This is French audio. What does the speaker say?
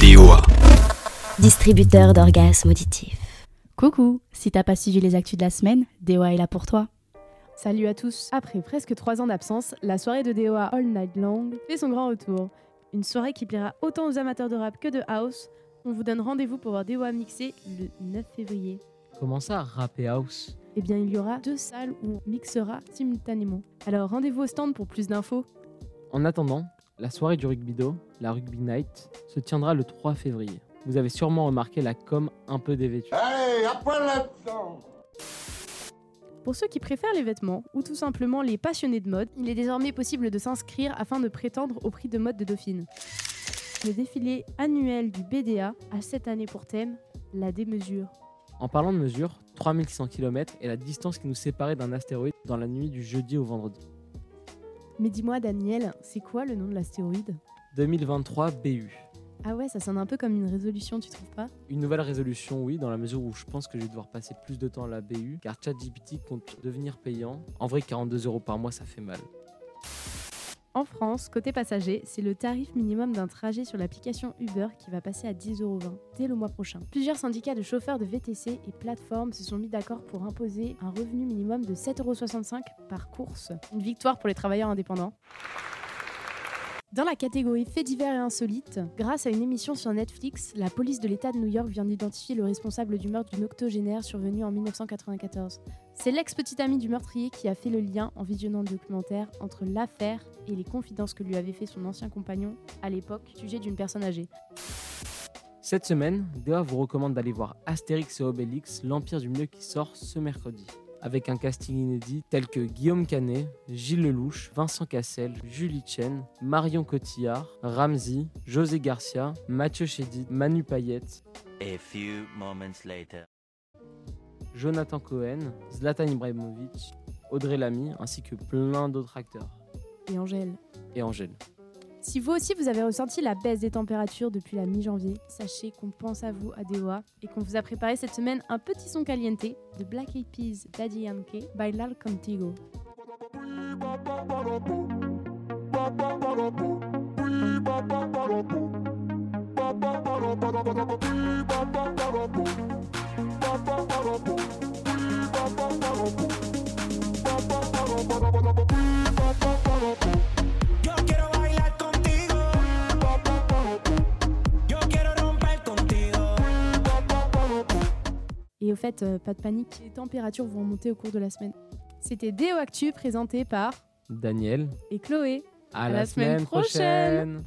DOA. Distributeur d'orgasmes auditifs. Coucou, si t'as pas suivi les actus de la semaine, DOA est là pour toi. Salut à tous. Après presque 3 ans d'absence, la soirée de DOA All Night Long fait son grand retour. Une soirée qui plaira autant aux amateurs de rap que de house. On vous donne rendez-vous pour voir DOA mixer le 9 février. Comment ça, rap et house? Eh bien, il y aura deux salles où on mixera simultanément. Alors rendez-vous au stand pour plus d'infos. En attendant, la soirée du rugby-do, la Rugby Night, se tiendra le 3 février. Vous avez sûrement remarqué la com un peu dévêtue. Pour ceux qui préfèrent les vêtements ou tout simplement les passionnés de mode, il est désormais possible de s'inscrire afin de prétendre au prix de mode de Dauphine. Le défilé annuel du BDA a cette année pour thème la démesure. En parlant de mesure, 3600 km est la distance qui nous séparait d'un astéroïde dans la nuit du jeudi au vendredi. Mais dis-moi Daniel, c'est quoi le nom de l'astéroïde 2023 BU. Ah ouais, ça sonne un peu comme une résolution, tu trouves pas? Une nouvelle résolution, oui, dans la mesure où je pense que je vais devoir passer plus de temps à la BU, car ChatGPT compte devenir payant. En vrai, 42 euros par mois, ça fait mal. En France, côté passager, c'est le tarif minimum d'un trajet sur l'application Uber qui va passer à 10,20€ dès le mois prochain. Plusieurs syndicats de chauffeurs de VTC et plateformes se sont mis d'accord pour imposer un revenu minimum de 7,65€ par course. Une victoire pour les travailleurs indépendants. Dans la catégorie faits divers et insolites, grâce à une émission sur Netflix, la police de l'État de New York vient d'identifier le responsable du meurtre d'une octogénaire survenu en 1994. C'est l'ex-petite amie du meurtrier qui a fait le lien en visionnant le documentaire entre l'affaire et les confidences que lui avait fait son ancien compagnon à l'époque, sujet d'une personne âgée. Cette semaine, DEA vous recommande d'aller voir Astérix et Obélix, l'Empire du Milieu qui sort ce mercredi. Avec un casting inédit tel que Guillaume Canet, Gilles Lelouch, Vincent Cassel, Julie Chen, Marion Cotillard, Ramsey, José Garcia, Mathieu Chédid, Manu Payette, A few moments later. Jonathan Cohen, Zlatan Ibrahimovic, Audrey Lamy, ainsi que plein d'autres acteurs. Et Angèle. Et Angèle. Si vous aussi vous avez ressenti la baisse des températures depuis la mi-janvier, sachez qu'on pense à vous à DOA et qu'on vous a préparé cette semaine un petit son caliente de Black Eyed Peas Daddy Yankee by Lal Contigo. Et au fait, euh, pas de panique, les températures vont monter au cours de la semaine. C'était DO Actu présenté par Daniel, et Chloé. à, À la, la semaine semaine prochaine. prochaine.